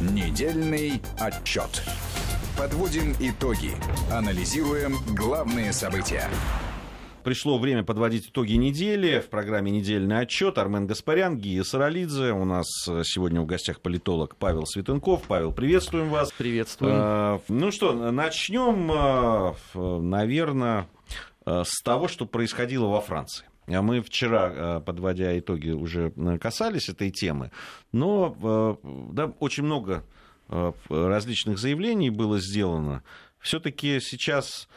Недельный отчет. Подводим итоги. Анализируем главные события. Пришло время подводить итоги недели. В программе «Недельный отчет» Армен Гаспарян, Гия Саралидзе. У нас сегодня в гостях политолог Павел Светенков. Павел, приветствуем вас. Приветствуем. А, ну что, начнем, а, наверное, с того, что происходило во Франции. А мы вчера, подводя итоги, уже касались этой темы. Но да, очень много различных заявлений было сделано. Все-таки сейчас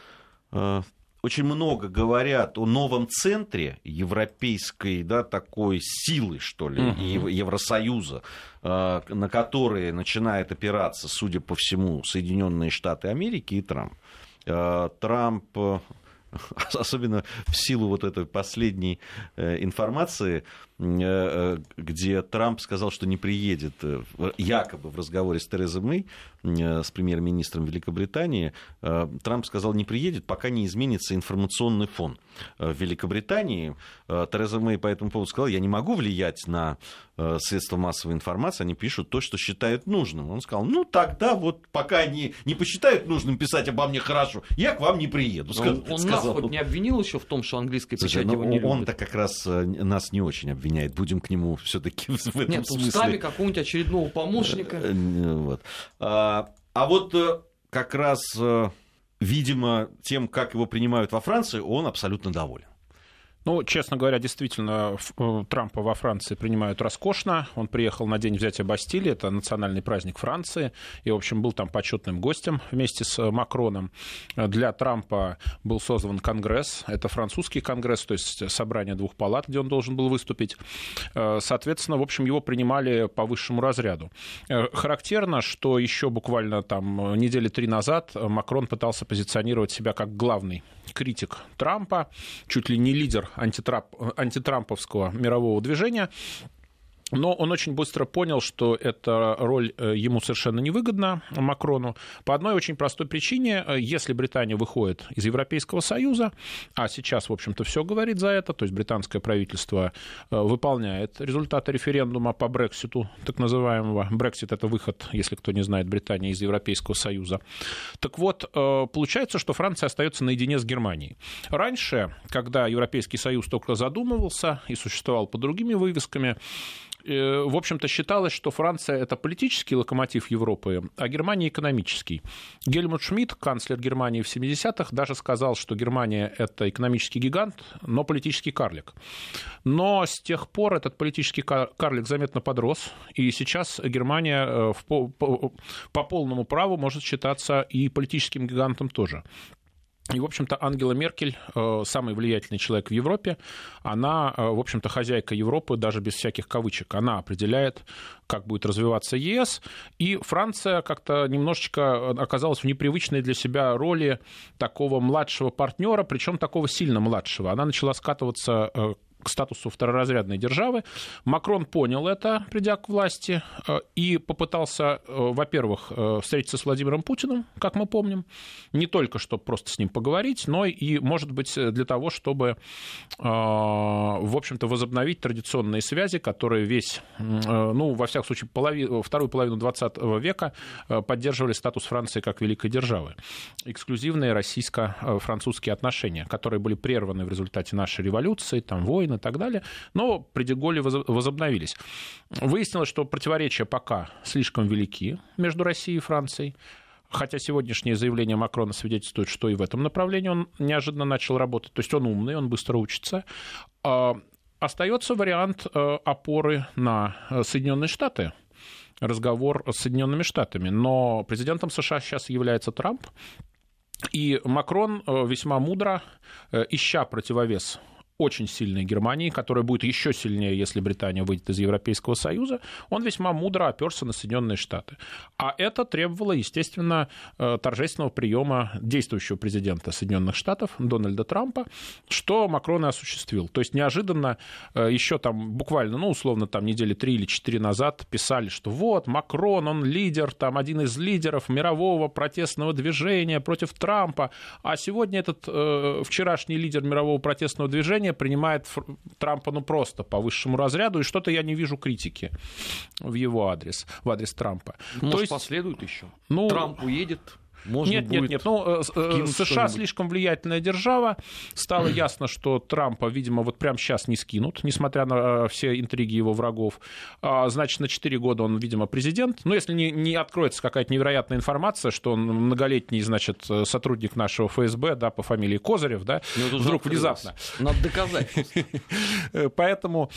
очень много говорят о новом центре европейской, да, такой силы, что ли, угу. Евросоюза, на которые начинает опираться, судя по всему, Соединенные Штаты Америки и Трамп. Трамп особенно в силу вот этой последней э, информации, где Трамп сказал, что не приедет якобы в разговоре с Терезой Мэй, с премьер-министром Великобритании, Трамп сказал, не приедет, пока не изменится информационный фон в Великобритании. Тереза Мэй по этому поводу сказала, я не могу влиять на средства массовой информации, они пишут то, что считают нужным. Он сказал, ну тогда вот пока они не посчитают нужным писать обо мне хорошо, я к вам не приеду. Он, он нас хоть не обвинил еще в том, что английская печать Слушай, его не он Он-то как раз нас не очень обвиняет. Будем к нему все-таки в этом Нет, смысле. устами какого-нибудь очередного помощника. Э, э, вот. А, а вот э, как раз, видимо, тем, как его принимают во Франции, он абсолютно доволен. Ну, честно говоря, действительно, э, Трампа во Франции принимают роскошно. Он приехал на день взятия Бастилии, это национальный праздник Франции, и, в общем, был там почетным гостем вместе с Макроном. Для Трампа был создан Конгресс, это французский Конгресс, то есть собрание двух палат, где он должен был выступить. Э, соответственно, в общем, его принимали по высшему разряду. Э, характерно, что еще буквально там недели три назад Макрон пытался позиционировать себя как главный критик Трампа, чуть ли не лидер антитрап, антитрамповского мирового движения. Но он очень быстро понял, что эта роль э, ему совершенно невыгодна, Макрону, по одной очень простой причине. Э, если Британия выходит из Европейского Союза, а сейчас, в общем-то, все говорит за это, то есть британское правительство э, выполняет результаты референдума по Брекситу, так называемого. Брексит – это выход, если кто не знает, Британии из Европейского Союза. Так вот, получается, что Франция остается наедине с Германией. Раньше, когда Европейский Союз только задумывался и существовал под другими вывесками, в общем-то, считалось, что Франция – это политический локомотив Европы, а Германия – экономический. Гельмут Шмидт, канцлер Германии в 70-х, даже сказал, что Германия – это экономический гигант, но политический карлик. Но с тех пор этот политический карлик заметно подрос, и сейчас Германия э, по, по, по полному праву может считаться и политическим гигантом тоже. И, в общем-то, Ангела Меркель, э, самый влиятельный человек в Европе, она, э, в общем-то, хозяйка Европы, даже без всяких кавычек. Она определяет, как будет развиваться ЕС. И Франция как-то немножечко оказалась в непривычной для себя роли такого младшего партнера, причем такого сильно младшего. Она начала скатываться э, к статусу второразрядной державы. Макрон понял это, придя к власти, э, и попытался, э, во-первых, э, встретиться с Владимиром Путиным, как мы помним, не только чтобы просто с ним поговорить, но и, может быть, для того, чтобы, в общем-то, возобновить традиционные связи, которые весь, ну, во всяком случае, полови... вторую половину 20 века поддерживали статус Франции как великой державы. Эксклюзивные российско-французские отношения, которые были прерваны в результате нашей революции, там, войн, Украины и так далее, но при Деголе возобновились. Выяснилось, что противоречия пока слишком велики между Россией и Францией. Хотя сегодняшнее заявление Макрона свидетельствует, что и в этом направлении он неожиданно начал работать. То есть он умный, он быстро учится. А, остается вариант э, опоры на э, Соединенные Штаты разговор с Соединенными Штатами. Но президентом США сейчас является Трамп. И Макрон э, весьма мудро, ища противовес очень сильной Германии, которая будет еще сильнее, если Британия выйдет из Европейского Союза, он весьма мудро оперся на Соединенные Штаты. А это требовало, естественно, э, торжественного приема действующего президента Соединенных Штатов Дональда Трампа, что Макрон и осуществил. То есть неожиданно э, еще там буквально, ну, условно, там недели три или четыре назад писали, что вот, Макрон, он лидер, там один из лидеров мирового протестного движения против Трампа, а сегодня этот э, вчерашний лидер мирового протестного движения население принимает Трампа ну просто по высшему разряду, и что-то я не вижу критики в его адрес, в адрес Трампа. Может, То есть, последует еще? Ну, Трамп уедет, можно нет, нет, нет. Ну, э, э США слишком влиятельная держава. Стало ясно, что Трампа, видимо, вот прямо сейчас не скинут, несмотря на э, все интриги его врагов. А, значит, на 4 года он, видимо, президент. Но если не, не откроется какая-то невероятная информация, что он многолетний, значит, сотрудник нашего ФСБ, да, по фамилии Козырев, да, ну, вдруг внезапно. Надо доказать. Поэтому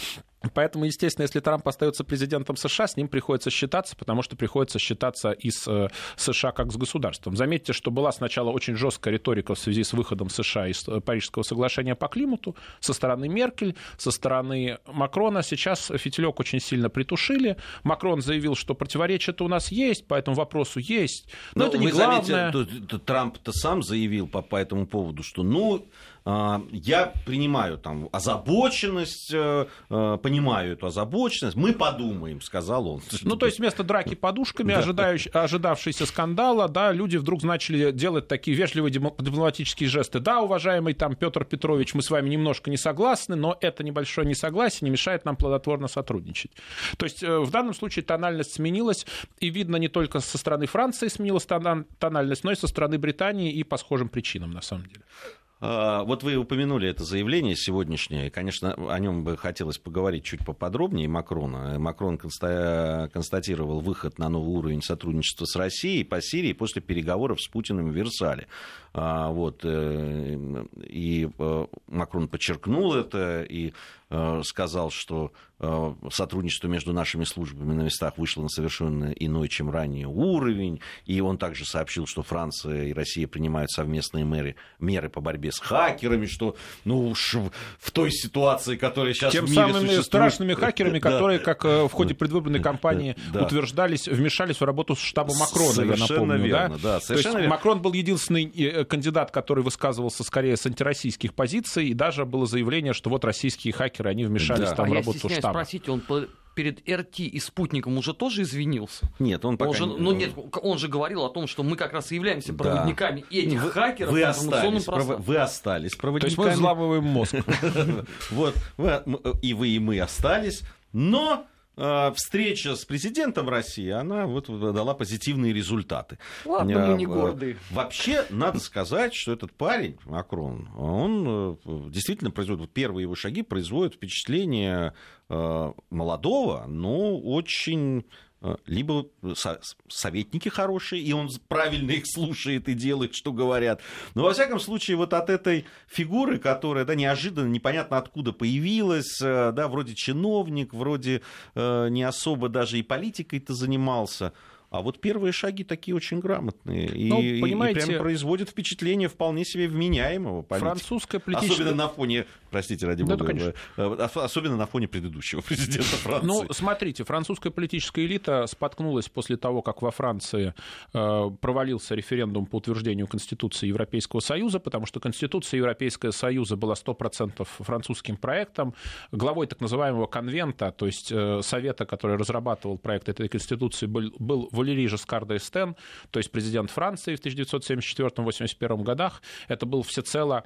Поэтому, естественно, если Трамп остается президентом США, с ним приходится считаться, потому что приходится считаться и с э, США как с государством. Заметьте, что была сначала очень жесткая риторика в связи с выходом США из э, Парижского соглашения по климату со стороны Меркель, со стороны Макрона. Сейчас фитилек очень сильно притушили. Макрон заявил, что противоречия-то у нас есть, по этому вопросу есть. Но, Но это не главное. Заметили, Трамп-то сам заявил по, по этому поводу, что ну я принимаю там озабоченность, э, э, понимаю эту озабоченность, мы подумаем, сказал он. Ну, то есть вместо драки подушками, ожидавшейся скандала, да, люди вдруг начали делать такие вежливые дипломатические жесты. Да, уважаемый там Петр Петрович, мы с вами немножко не согласны, но это небольшое несогласие не мешает нам плодотворно сотрудничать. То есть э, в данном случае тональность сменилась, и видно не только со стороны Франции сменилась тональность, но и со стороны Британии и по схожим причинам, на самом деле. А, вот вы упомянули это заявление сегодняшнее. Конечно, о нем бы хотелось поговорить чуть поподробнее Макрона. Макрон констатировал выход на новый уровень сотрудничества с Россией по Сирии после переговоров с Путиным в Версале. А, вот, э, и э, Макрон подчеркнул это и э, сказал, что сотрудничество между нашими службами на местах вышло на совершенно иной, чем ранее уровень. И он также сообщил, что Франция и Россия принимают совместные меры, меры по борьбе с хакерами, что ну уж в той ситуации, которая сейчас Тем в мире самыми существует... страшными хакерами, которые, как в ходе предвыборной кампании утверждались, вмешались в работу штаба Макрона, я напомню. Верно, да? Да, То есть верно. Макрон был единственный кандидат, который высказывался скорее с антироссийских позиций, и даже было заявление, что вот российские хакеры, они вмешались да. там а в работу я штаба. спросите, он перед РТ и спутником уже тоже извинился? Нет, он пока он же, не... Ну нет, он же говорил о том, что мы как раз и являемся проводниками да. этих вы, хакеров. Вы остались, пров... вы остались проводниками. То есть мы взламываем мозг. Вот, и вы, и мы остались, но встреча с президентом России, она вот дала позитивные результаты. Ладно, мы не горды. Вообще, надо сказать, что этот парень, Макрон, он э, действительно производит, первые его шаги производят впечатление э, молодого, но очень Э, либо советники хорошие, и он правильно их слушает и делает, что говорят. Но, во всяком случае, вот от этой фигуры, которая да, неожиданно, непонятно откуда появилась, э, да, вроде чиновник, вроде э, не особо даже и политикой-то занимался, а вот первые шаги такие очень грамотные. И, ну, понимаете, и прям производят впечатление вполне себе вменяемого политика. Французская политическая... Особенно на фоне, простите, ради бога, да, э, особенно на фоне предыдущего президента Франции. Ну, смотрите, французская политическая элита споткнулась после того, как во Франции э, провалился референдум по утверждению Конституции Европейского Союза, потому что Конституция Европейского Союза была 100% французским проектом. Главой так называемого конвента, то есть э, совета, который разрабатывал проект этой Конституции, был, был Валерий Жескар Эстен, то есть президент Франции в 1974-81 годах. Это был всецело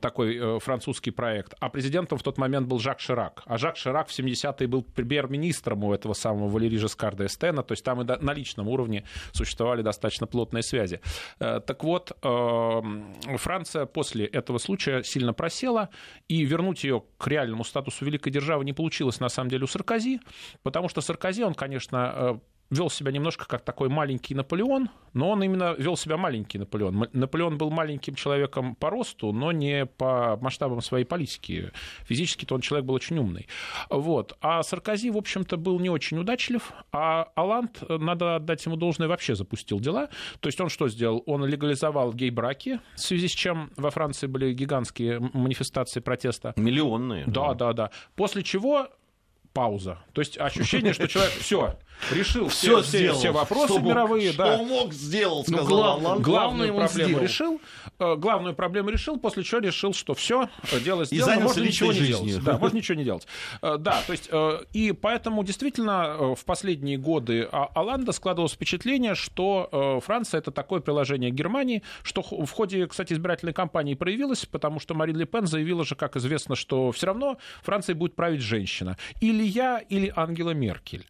такой э, французский проект. А президентом в тот момент был Жак Ширак. А Жак Ширак в 70-е был премьер-министром у этого самого Валерий Жескар Эстена, то есть там и на личном уровне существовали достаточно плотные связи. Э, так вот, э, Франция после этого случая сильно просела, и вернуть ее к реальному статусу великой державы не получилось на самом деле у Саркози, потому что Саркози, он, конечно, вел себя немножко как такой маленький Наполеон, но он именно вел себя маленький Наполеон. Наполеон был маленьким человеком по росту, но не по масштабам своей политики. Физически-то он человек был очень умный. Вот. А Саркози, в общем-то, был не очень удачлив, а Аланд, надо отдать ему должное, вообще запустил дела. То есть он что сделал? Он легализовал гей-браки, в связи с чем во Франции были гигантские манифестации протеста. Миллионные. Да, да, да. После чего пауза. То есть ощущение, что человек все решил все, все, сделал, все вопросы что мог, мировые. Что да. мог, сделал, Ну, сказал глав- Алан. Главную проблему решил, э, главную проблему решил, после чего решил, что все, дело сделано, можно ничего не личной делать. жизнью. Да, можно ничего не делать. Э, Да, то есть, э, и поэтому действительно э, в последние годы А- Оланда складывалось впечатление, что э, Франция это такое приложение Германии, что в ходе, кстати, избирательной кампании проявилось, потому что Марин Ле Пен заявила же, как известно, что все равно Францией будет править женщина. Или я, или Ангела Меркель.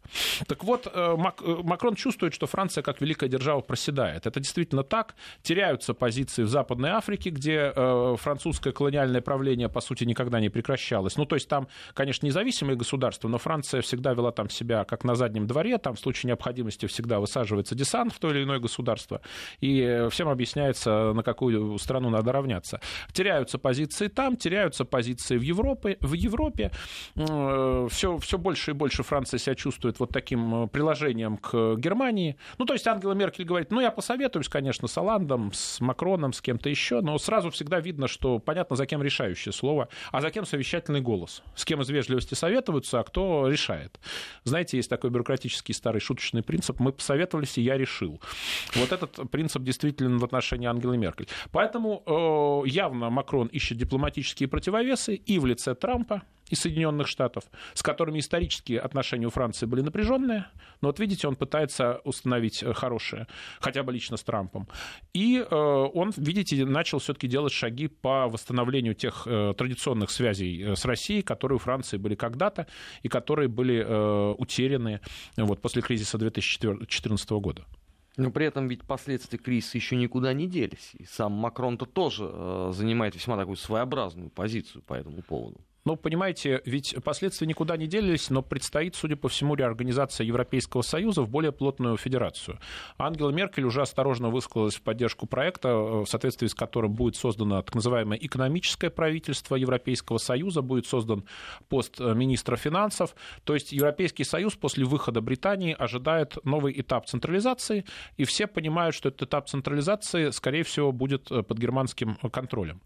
Так вот, э, Мак- э, Макрон чувствует, что Франция как великая держава проседает. Это действительно так. Теряются позиции в Западной Африке, где э, французское колониальное правление, по сути, никогда не прекращалось. Ну, то есть там, конечно, независимые государства, но Франция всегда вела там себя как на заднем дворе, там в случае необходимости всегда высаживается десант в то или иное государство, и э, всем объясняется, на какую страну надо равняться. Теряются позиции там, теряются позиции в Европе. В Европе все, все больше и больше Франция себя чувствует вот таким э, приложением к Германии. Ну, то есть Ангела Меркель говорит, ну, я посоветуюсь, конечно, с Оландом, с Макроном, с кем-то еще, но сразу всегда видно, что понятно, за кем решающее слово, а за кем совещательный голос. С кем из вежливости советуются, а кто решает. Знаете, есть такой бюрократический старый шуточный принцип «мы посоветовались, и я решил». Вот этот принцип действительно в отношении Ангелы Меркель. Поэтому э, явно Макрон ищет дипломатические противовесы и в лице Трампа, и Соединенных Штатов, с которыми исторические отношения у Франции были напряженные, но вот видите, он пытается установить э, хорошее, хотя бы лично с Трампом. И э, он, видите, начал все-таки делать шаги по восстановлению тех э, традиционных связей э, с Россией, которые у Франции были когда-то и которые были э, утеряны вот, после кризиса 2014 года. Но при этом ведь последствия кризиса еще никуда не делись. И сам Макрон-то тоже э, занимает весьма такую своеобразную позицию по этому поводу. Ну, понимаете, ведь последствия никуда не делись, но предстоит, судя по всему, реорганизация Европейского Союза в более плотную федерацию. Ангела Меркель уже осторожно высказалась в поддержку проекта, э, в соответствии с которым будет создано так называемое экономическое правительство Европейского Союза, будет создан пост э, министра финансов. То есть Европейский Союз после выхода Британии ожидает новый этап централизации, и все понимают, что этот этап централизации, скорее всего, будет э, под германским контролем.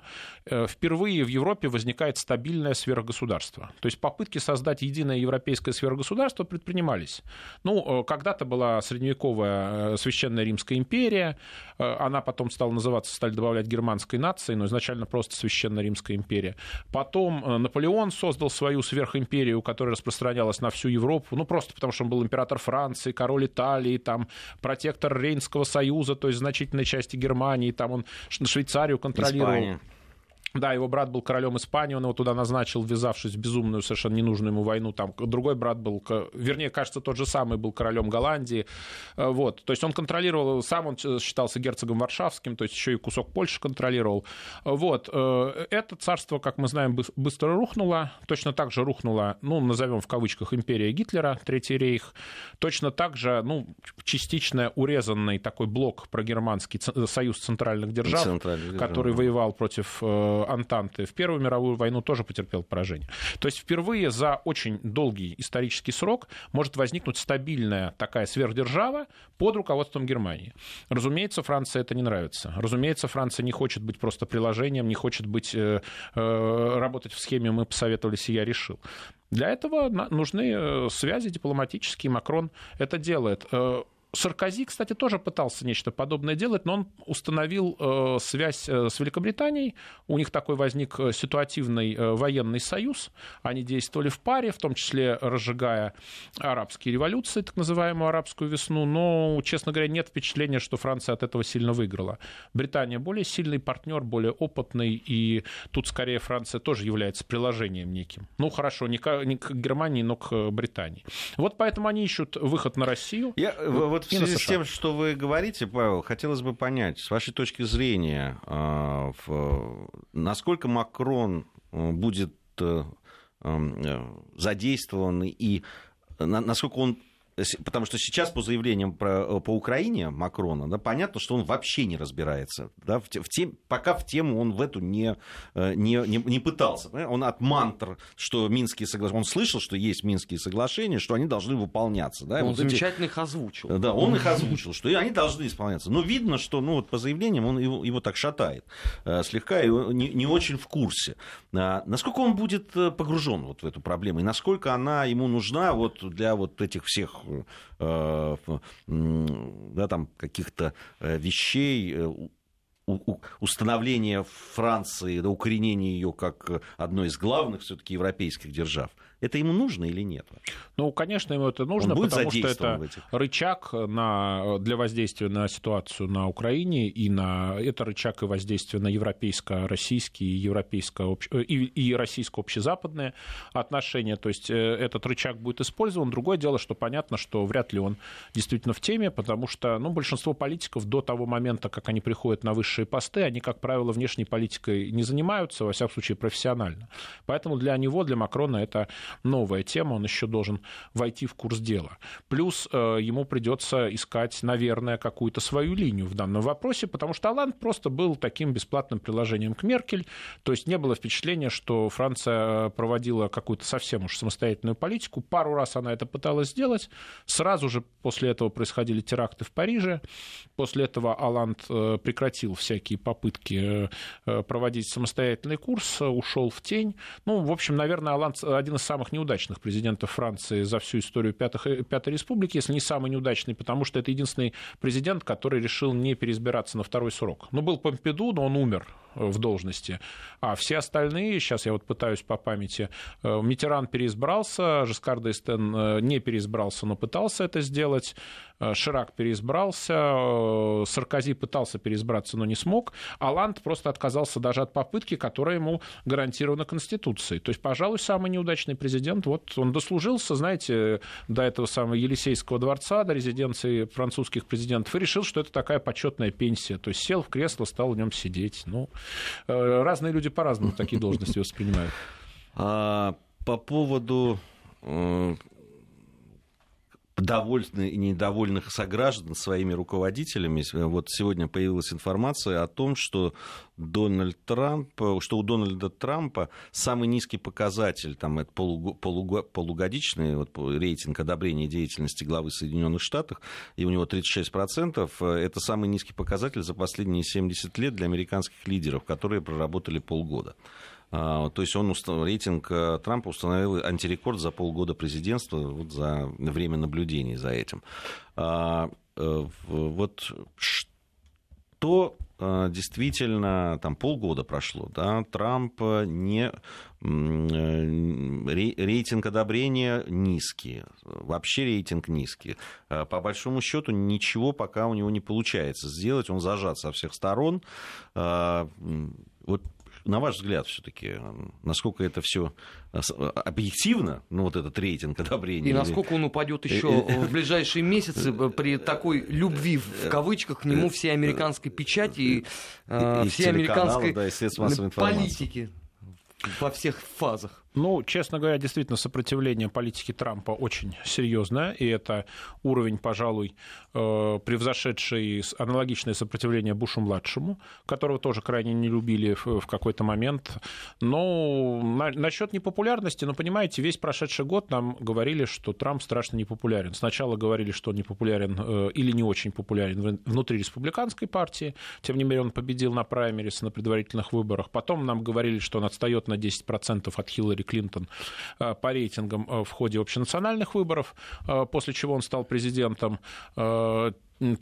Впервые в Европе возникает стабильная сверхгосударства. То есть попытки создать единое европейское сверхгосударство предпринимались. Ну, э, когда-то была средневековая э, Священная Римская империя, э, она потом стала называться, стали добавлять германской нацией, но изначально просто Священная Римская империя. Потом Наполеон создал свою сверхимперию, которая распространялась на всю Европу, ну, просто потому что он был император Франции, король Италии, там, протектор Рейнского союза, то есть значительной части Германии, там он Швейцарию контролировал. Испания. Да, его брат был королем Испании, он его туда назначил, ввязавшись в безумную, совершенно ненужную ему войну. Там другой брат был, вернее, кажется, тот же самый был королем Голландии. Э, Вот. То есть он контролировал, сам он э, считался герцогом Варшавским, то есть еще и кусок Польши контролировал. Э, Вот. Это царство, как мы знаем, быс- быстро рухнуло. Точно так же рухнула, ну, назовем в кавычках, империя Гитлера, Третий рейх. Точно так же, ну, частично урезанный такой блок прогерманский союз центральных держав, Центральных держав, который воевал против Антанты, в Первую мировую войну тоже потерпел поражение. То есть впервые за очень долгий исторический срок может возникнуть стабильная такая сверхдержава под руководством Германии. Разумеется, Франции это не нравится. Разумеется, Франция не хочет быть просто приложением, не хочет быть, э, э, работать в схеме «мы посоветовались, и я решил». Для этого нужны э, связи дипломатические. Макрон это делает. Саркози, кстати, тоже пытался нечто подобное делать, но он установил э, связь э, с Великобританией. У них такой возник э, ситуативный э, военный союз. Они действовали в паре, в том числе разжигая арабские революции, так называемую арабскую весну. Но, честно говоря, нет впечатления, что Франция от этого сильно выиграла. Британия более сильный партнер, более опытный, и тут скорее Франция тоже является приложением неким. Ну, хорошо, не к, не к Германии, но к Британии. Вот поэтому они ищут выход на Россию. Я, вот в на связи с тем, что вы говорите, Павел, хотелось бы понять, с вашей точки зрения, а, насколько Макрон э, будет э, э, задействован и на- насколько он потому что сейчас по заявлениям про, по Украине Макрона, да, понятно, что он вообще не разбирается. Да, в, в тем, пока в тему он в эту не, не, не, не пытался. Он от мантр, что Минские соглашения... Он слышал, что есть Минские соглашения, что они должны выполняться. Да, он вот замечательно эти... их озвучил. Да, он их озвучил, что они должны исполняться. Но видно, что ну, вот по заявлениям он его, его так шатает слегка, и не, не очень в курсе. Насколько он будет погружен вот в эту проблему, и насколько она ему нужна вот для вот этих всех да, там, каких-то вещей, установления Франции, да, укоренения ее как одной из главных все-таки европейских держав – это ему нужно или нет? Ну, конечно, ему это нужно, потому что это рычаг на, для воздействия на ситуацию на Украине, и на, это рычаг и воздействия на европейско-российские, европейско и, и российско-общезападные отношения. То есть э, этот рычаг будет использован. Другое дело, что понятно, что вряд ли он действительно в теме, потому что ну, большинство политиков до того момента, как они приходят на высшие посты, они, как правило, внешней политикой не занимаются, во всяком случае, профессионально. Поэтому для него, для Макрона это новая тема, он еще должен войти в курс дела. Плюс э, ему придется искать, наверное, какую-то свою линию в данном вопросе, потому что Аланд просто был таким бесплатным приложением к Меркель, то есть не было впечатления, что Франция проводила какую-то совсем уж самостоятельную политику. Пару раз она это пыталась сделать, сразу же после этого происходили теракты в Париже, после этого Аланд э, прекратил всякие попытки э, проводить самостоятельный курс, ушел в тень. Ну, в общем, наверное, Аланд один из самых самых неудачных президентов Франции за всю историю Пятых, Пятой Республики, если не самый неудачный, потому что это единственный президент, который решил не переизбираться на второй срок. Ну, был Помпиду, но он умер в должности. А все остальные, сейчас я вот пытаюсь по памяти, э, Митеран переизбрался, Жескар Д'Эстен э, не переизбрался, но пытался это сделать, э, Ширак переизбрался, Саркози пытался переизбраться, но не смог, Аланд просто отказался даже от попытки, которая ему гарантирована Конституцией. То есть, пожалуй, самый неудачный президент, вот он дослужился, знаете, до этого самого Елисейского дворца, до резиденции французских президентов, и решил, что это такая почетная пенсия. То есть сел в кресло, стал в нем сидеть. Ну, Э, разные люди по-разному такие должности воспринимают. А, по поводу э, довольных и недовольных сограждан своими руководителями. Вот сегодня появилась информация о том, что Дональд Трамп, что у Дональда Трампа самый низкий показатель, там это полуг, полуг, полугодичный вот, рейтинг одобрения деятельности главы Соединенных Штатов, и у него 36%, это самый низкий показатель за последние 70 лет для американских лидеров, которые проработали полгода. А, то есть он рейтинг э, Трампа установил антирекорд за полгода президентства, вот за время наблюдений за этим. А, э, вот что э, действительно там полгода прошло, да, Трамп не рейтинг одобрения низкий, вообще рейтинг низкий. По большому счету ничего пока у него не получается сделать, он зажат со всех сторон. Вот на ваш взгляд, все-таки, насколько это все э, э, объективно, ну, вот этот рейтинг одобрения? И насколько он упадет еще в ближайшие месяцы при такой любви, в кавычках, к нему всей американской печати и, и всей американской да, и политики во всех фазах? Ну, честно говоря, действительно, сопротивление политики Трампа очень серьезное, и это уровень, пожалуй, э, превзошедший аналогичное сопротивление Бушу-младшему, которого тоже крайне не любили в какой-то момент. Но насчет непопулярности, ну, понимаете, весь прошедший год нам говорили, что Трамп страшно непопулярен. Сначала говорили, что он непопулярен э, или не очень популярен внутри республиканской партии, тем не менее он победил на праймерис, на предварительных выборах. Потом нам говорили, что он отстает на 10% от Хиллари Хиллари Клинтон э, по рейтингам э, в ходе общенациональных выборов, э, после чего он стал президентом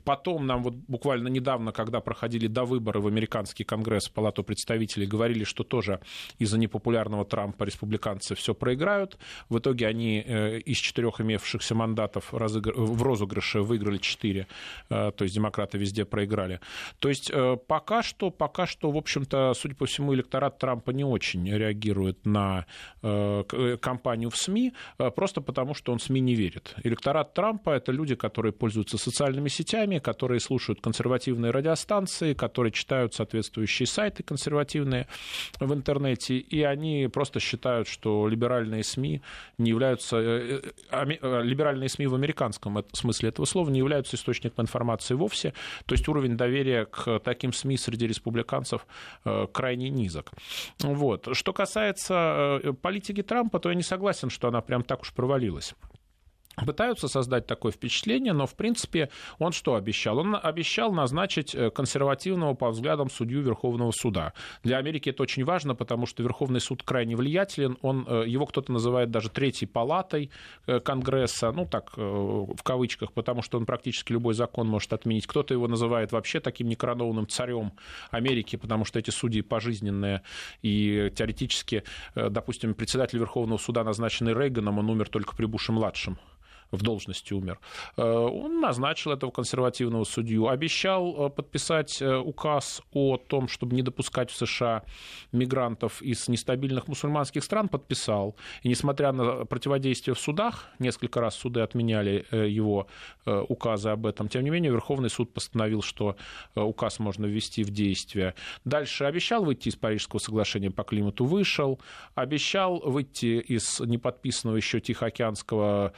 Потом нам вот буквально недавно, когда проходили до выборы в американский конгресс, палату представителей, говорили, что тоже из-за непопулярного Трампа республиканцы все проиграют. В итоге они э, из четырех имевшихся мандатов в розыгрыше выиграли четыре, э, то есть демократы везде проиграли. То есть э, пока что, пока что, в общем-то, судя по всему, электорат Трампа не очень реагирует на кампанию в СМИ, просто потому что он СМИ не верит. Электорат Трампа — это люди, которые пользуются социальными сетями, сетями, которые слушают консервативные радиостанции, которые читают соответствующие сайты консервативные в интернете, и они просто считают, что либеральные СМИ не являются... Э, э, либеральные СМИ в американском смысле этого слова не являются источником информации вовсе. То есть уровень доверия к таким СМИ среди республиканцев крайне низок. Вот. Что касается политики Трампа, то я не согласен, что она прям так уж провалилась пытаются создать такое впечатление, но, в принципе, он что обещал? Он обещал назначить э, консервативного по взглядам судью Верховного суда. Для Америки это очень важно, потому что Верховный суд крайне влиятелен. Он, э, его кто-то называет даже третьей палатой э, Конгресса, ну так, в кавычках, потому что он практически любой закон может отменить. Кто-то его называет вообще таким некоронованным царем Америки, потому что эти судьи пожизненные и теоретически, допустим, председатель Верховного суда, назначенный Рейганом, он умер только при Буше-младшем в должности умер, э, он назначил этого консервативного судью, обещал э, подписать э, указ о том, чтобы не допускать в США мигрантов из нестабильных мусульманских стран, подписал. И несмотря на противодействие в судах, несколько раз суды отменяли его указы об этом, тем не менее Верховный суд постановил, что указ можно ввести в действие. Дальше обещал выйти из Парижского соглашения по климату, вышел, обещал выйти из неподписанного еще Тихоокеанского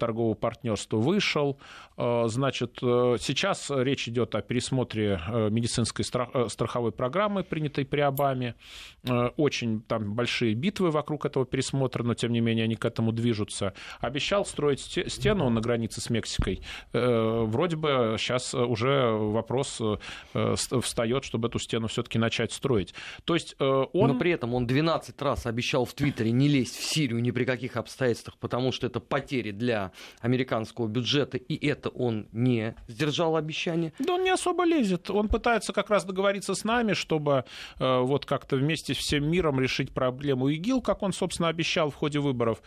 торгового партнерства вышел. Э, значит, э, сейчас речь идет о пересмотре э, медицинской страховой программы, принятой при Обаме. Очень там большие битвы вокруг этого пересмотра, но тем не менее они к этому движутся. Обещал строить стену на границе с Мексикой. Вроде бы сейчас уже вопрос встает, чтобы эту стену все-таки начать строить. То есть он... Но при этом он 12 раз обещал в Твиттере не лезть в Сирию ни при каких обстоятельствах, потому что это потери для американского бюджета, и это он не сдержал обещание. Да он не особо лезет. Он пытается как раз договориться с нами, чтобы э, вот как-то вместе с всем миром решить проблему ИГИЛ, как он, собственно, обещал в ходе выборов.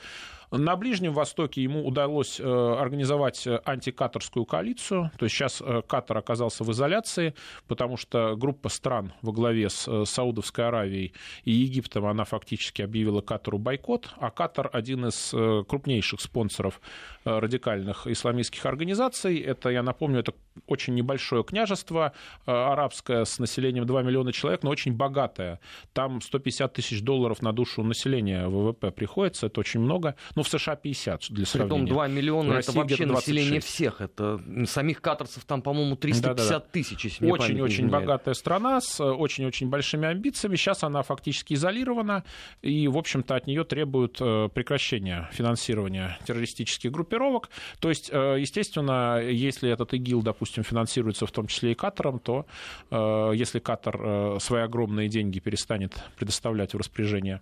На Ближнем Востоке ему удалось э, организовать э, антикатарскую коалицию. То есть сейчас э, Катар оказался в изоляции, потому что группа стран во главе с Саудовской Аравией и Египтом, она фактически объявила Катару бойкот, а Катар один из крупнейших спонсоров радикальных исламистских организаций. Это, я напомню, это очень небольшое княжество арабское с населением 2 миллиона человек, но очень богатое. Там 150 тысяч долларов на душу населения ВВП приходится, это очень много. Ну, в США 50 для сравнения. Притом 2 миллиона это вообще население всех. Это самих катарцев там, по-моему, 350 да, да, да. тысяч, если Очень-очень богатая страна с э, очень-очень большими амбициями. Сейчас она фактически изолирована, и, в общем-то, от нее требуют э, прекращения финансирования террористических группировок. То есть, э, естественно, если этот ИГИЛ, допустим, финансируется в том числе и Катаром, то если Катар свои огромные деньги перестанет предоставлять в распоряжение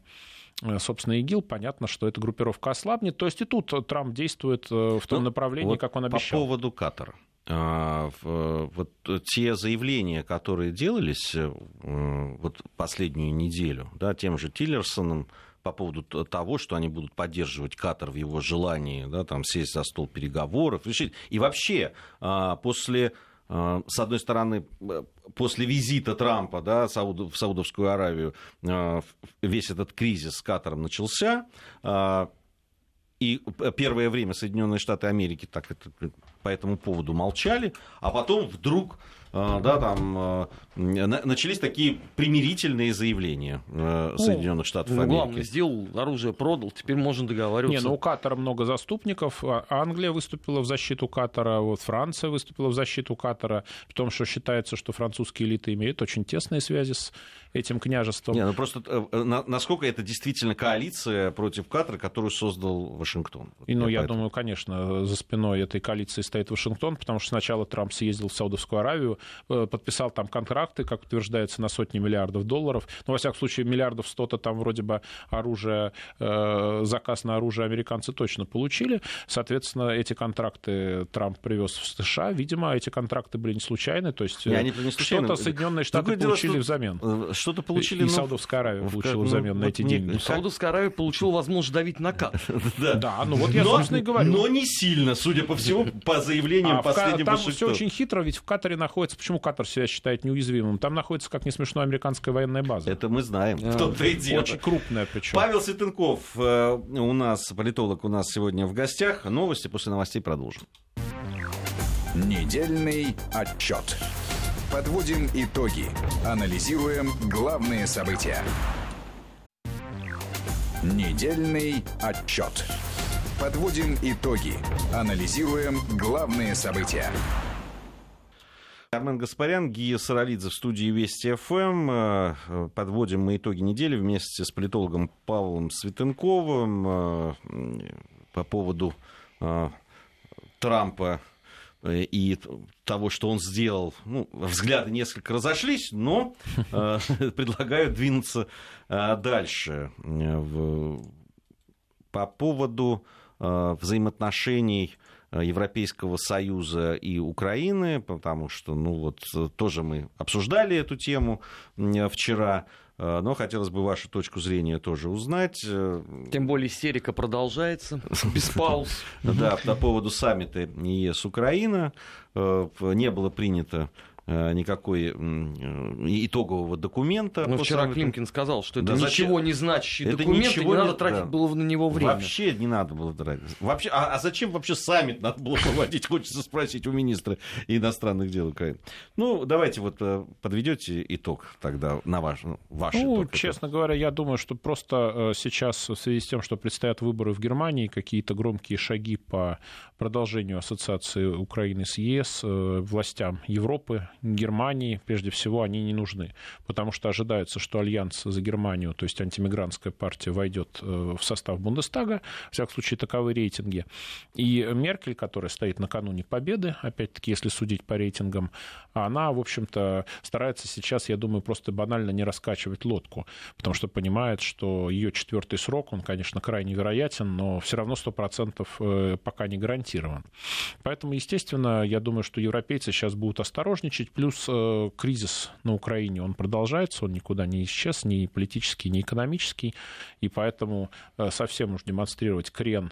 собственно, ИГИЛ, понятно, что эта группировка ослабнет. То есть и тут Трамп действует э, в том ну, направлении, вот как он обещал. По поводу Катара. А, вот те заявления, которые делались э, вот последнюю неделю, да, тем же Тиллерсоном, по поводу того, что они будут поддерживать Катар в его желании да, там, сесть за стол переговоров, решить. И вообще, а, после с одной стороны, э, после визита Трампа да, в Саудовскую Аравию а, весь этот кризис с Катаром начался. А, и первое время Соединенные Штаты Америки так это, по этому поводу молчали, а потом вдруг Э, да, там э, начались такие примирительные заявления э, Соединенных Штатов ну, Америки. Главное, сделал оружие, продал, теперь можно договариваться. Не, ну у Катара много заступников. А Англия выступила в защиту Катара, вот Франция выступила в защиту Катара, в том, что считается, что французские элиты имеют очень тесные связи с этим княжеством. Не, ну просто насколько это действительно коалиция против Катара, которую создал Вашингтон? И, ну, я, поэтому... думаю, конечно, за спиной этой коалиции стоит Вашингтон, потому что сначала Трамп съездил в Саудовскую Аравию, Э, подписал там контракты, как утверждается, на сотни миллиардов долларов. Ну, во всяком случае, миллиардов сто-то там вроде бы оружие, э, заказ на оружие американцы точно получили. Соответственно, эти контракты Трамп привез в США. Видимо, эти контракты были не случайны. То есть что-то Соединенные Штаты получили взамен. Что-то получили. И ну, Саудовская Аравия в, получила взамен ну, на эти деньги. Саудовская Аравия получила возможность давить на Катар. Да, ну вот я, собственно, и говорю. Но не сильно, судя по всему, по заявлениям а последнего Там все очень хитро, ведь в Катаре находится... Почему Катар себя считает неуязвимым? Там находится, как не смешно, американская военная база. Это мы знаем. А, Кто-то и дело. Очень крупная причем. Павел Светенков э, у нас, политолог у нас сегодня в гостях. Новости после новостей продолжим. Недельный отчет. Подводим итоги. Анализируем главные события. Недельный отчет. Подводим итоги. Анализируем главные события. Армен Гаспарян, Гия Саралидзе в студии Вести ФМ. Э, подводим мы итоги недели вместе с политологом Павлом Светенковым э, по поводу э, Трампа и того, что он сделал, ну, взгляды несколько разошлись, но э, предлагаю двинуться э, дальше. В, по поводу э, взаимоотношений Европейского Союза и Украины, потому что, ну вот, тоже мы обсуждали эту тему вчера, но хотелось бы вашу точку зрения тоже узнать. Тем более истерика продолжается, без пауз. Да, по поводу саммита ЕС-Украина не было принято Э, никакой э, итогового документа. Но вчера саммиту. Климкин сказал, что это да, ничего зачем? не значащий это документ, ничего и не надо тратить да. было на него время. Вообще не надо было тратить. Вообще, а, а зачем вообще саммит надо было проводить, хочется спросить у министра иностранных дел Украины. Ну, давайте вот э, подведете итог тогда на ваш, ну, ваш ну, итог. честно говоря, я думаю, что просто сейчас в связи с тем, что предстоят выборы в Германии, какие-то громкие шаги по продолжению ассоциации Украины с ЕС властям Европы Германии, прежде всего, они не нужны, потому что ожидается, что Альянс за Германию, то есть антимигрантская партия, войдет э, в состав Бундестага, в всяком случае, таковы рейтинги. И Меркель, которая стоит накануне победы, опять-таки, если судить по рейтингам, она, в общем-то, старается сейчас, я думаю, просто банально не раскачивать лодку, потому что понимает, что ее четвертый срок, он, конечно, крайне вероятен, но все равно 100% э, пока не гарантирован. Поэтому, естественно, я думаю, что европейцы сейчас будут осторожничать, Плюс э, кризис на Украине, он продолжается, он никуда не исчез, ни политический, ни экономический, и поэтому э, совсем уж демонстрировать крен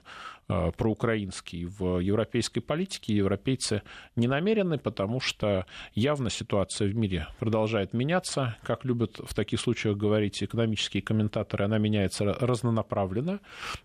проукраинский в европейской политике, европейцы не намерены, потому что явно ситуация в мире продолжает меняться. Как любят в таких случаях говорить экономические комментаторы, она меняется разнонаправленно.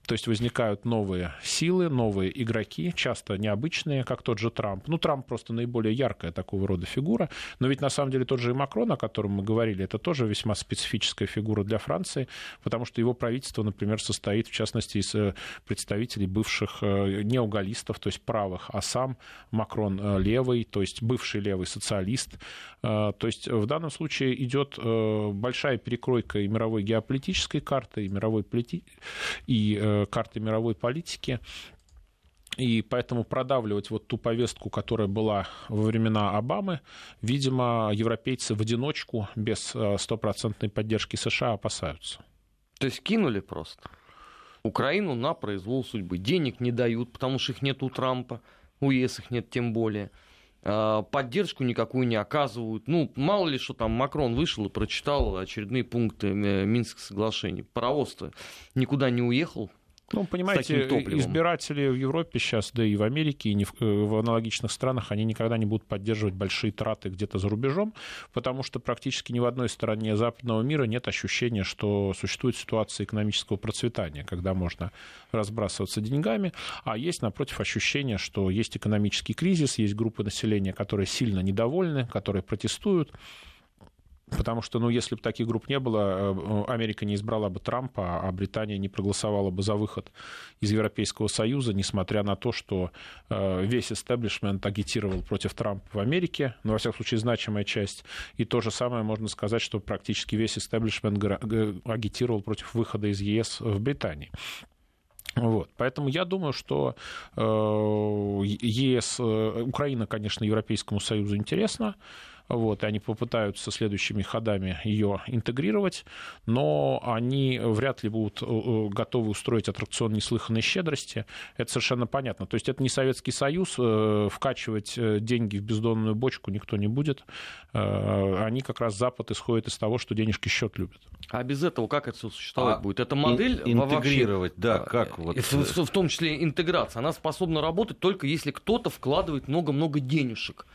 То есть возникают новые силы, новые игроки, часто необычные, как тот же Трамп. Ну, Трамп просто наиболее яркая такого рода фигура. Но ведь на самом деле тот же и Макрон, о котором мы говорили, это тоже весьма специфическая фигура для Франции, потому что его правительство, например, состоит, в частности, из э, представителей бывших бывших э, неогалистов, то есть правых, а сам Макрон э, левый, то есть бывший левый социалист. Э, то есть в данном случае идет большая перекройка и мировой геополитической карты, и, мировой полити... и карты мировой политики. И поэтому продавливать вот ту повестку, которая была во времена Обамы, видимо, европейцы в одиночку без стопроцентной поддержки США опасаются. То есть кинули просто? Украину на произвол судьбы. Денег не дают, потому что их нет у Трампа, у ЕС их нет тем более. А, поддержку никакую не оказывают. Ну, мало ли, что там Макрон вышел и прочитал очередные пункты э, Минских соглашений. Паровоз-то никуда не уехал, ну, понимаете, избиратели в Европе сейчас, да и в Америке, и в, э, в аналогичных странах, они никогда не будут поддерживать большие траты где-то за рубежом, потому что практически ни в одной стороне западного мира нет ощущения, что существует ситуация экономического процветания, когда можно разбрасываться деньгами, а есть, напротив, ощущение, что есть экономический кризис, есть группы населения, которые сильно недовольны, которые протестуют, Потому что, ну, если бы таких групп не было, э, Америка не избрала бы Трампа, а Британия не проголосовала бы за выход из Европейского Союза, несмотря на то, что э, весь истеблишмент агитировал против Трампа в Америке, ну, во всяком случае, значимая часть. И то же самое можно сказать, что практически весь истеблишмент агитировал против выхода из ЕС в Британии. Вот. Поэтому я думаю, что э, ЕС, Украина, конечно, Европейскому Союзу интересна вот, и они попытаются следующими ходами ее интегрировать, но они вряд ли будут э, э, готовы устроить аттракцион неслыханной щедрости. Это совершенно понятно. То есть это не Советский Союз, э, вкачивать деньги в бездонную бочку никто не будет. Они как раз Запад исходит из того, что денежки счет любят. А без этого как это существовать а будет? Эта модель интегрировать, вообще, да, как вот... В, в том числе интеграция, она способна работать только если кто-то вкладывает много-много денежек.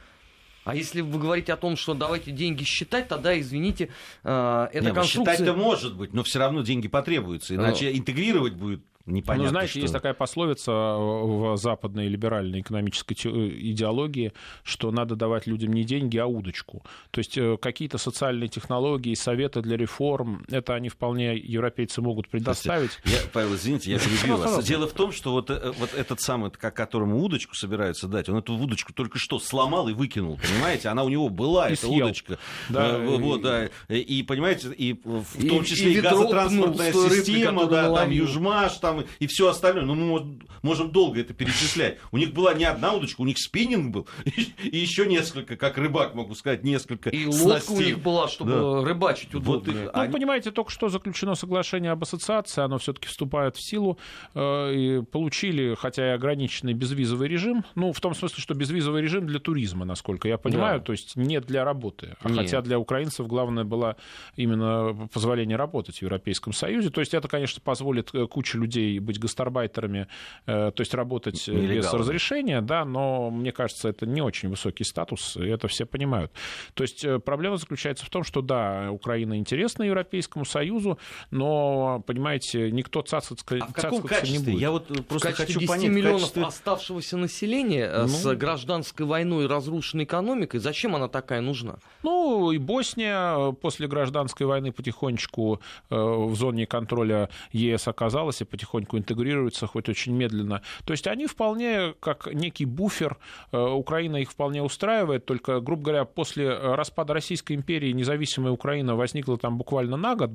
А если вы говорите о том, что давайте деньги считать, тогда, извините, э, это Не, ну, конструкция... Считать-то может быть, но все равно деньги потребуются, иначе интегрировать будет непонятно Ну, знаете, что. есть такая пословица в западной либеральной экономической идеологии, что надо давать людям не деньги, а удочку. То есть какие-то социальные технологии, советы для реформ, это они вполне европейцы могут предоставить. Я, Павел, извините, я перебью вас. Дело в том, что вот, вот этот самый, которому удочку собираются дать, он эту удочку только что сломал и выкинул, понимаете? Она у него была, И эта съел. удочка. Да, Э, вот, да. И, понимаете, и в И- том числе и и, газотранспортная система, да, там. Южмаш, там и все остальное. Ну, мы мож- можем долго это перечислять. У них была не одна удочка, у них спиннинг был, и, еще несколько, как рыбак могу сказать, несколько И лодка у них была, чтобы Да. рыбачить Вот и- Ну, Они- понимаете, только что заключено соглашение об ассоциации, оно все-таки вступает в силу, э, и получили, хотя и ограниченный безвизовый режим, ну, в том смысле, что безвизовый режим для туризма, насколько я понимаю, Да. то есть не для работы, а Нет. хотя для украинцев главное было именно позволение работать в Европейском Союзе, то есть это, конечно, позволит э, куче людей быть гастарбайтерами, э, то есть работать э, без разрешения, да, но мне кажется, это не очень высокий статус, и это все понимают. То есть э, проблема заключается в том, что да, Украина интересна Европейскому Союзу, но, понимаете, никто цацаться, А в каком цацкаться не будет. Я вот В просто хочу 10 понять. миллионов качестве- оставшегося населения Ну. с гражданской войной и разрушенной экономикой, зачем она такая нужна? Ну, и Босния после гражданской войны потихонечку в зоне контроля ЕС оказалась и потихоньку интегрируется, хоть очень медленно. То есть они вполне как некий буфер, э, Украина их вполне устраивает, только, грубо говоря, после э, распада Российской империи независимая Украина возникла там буквально на год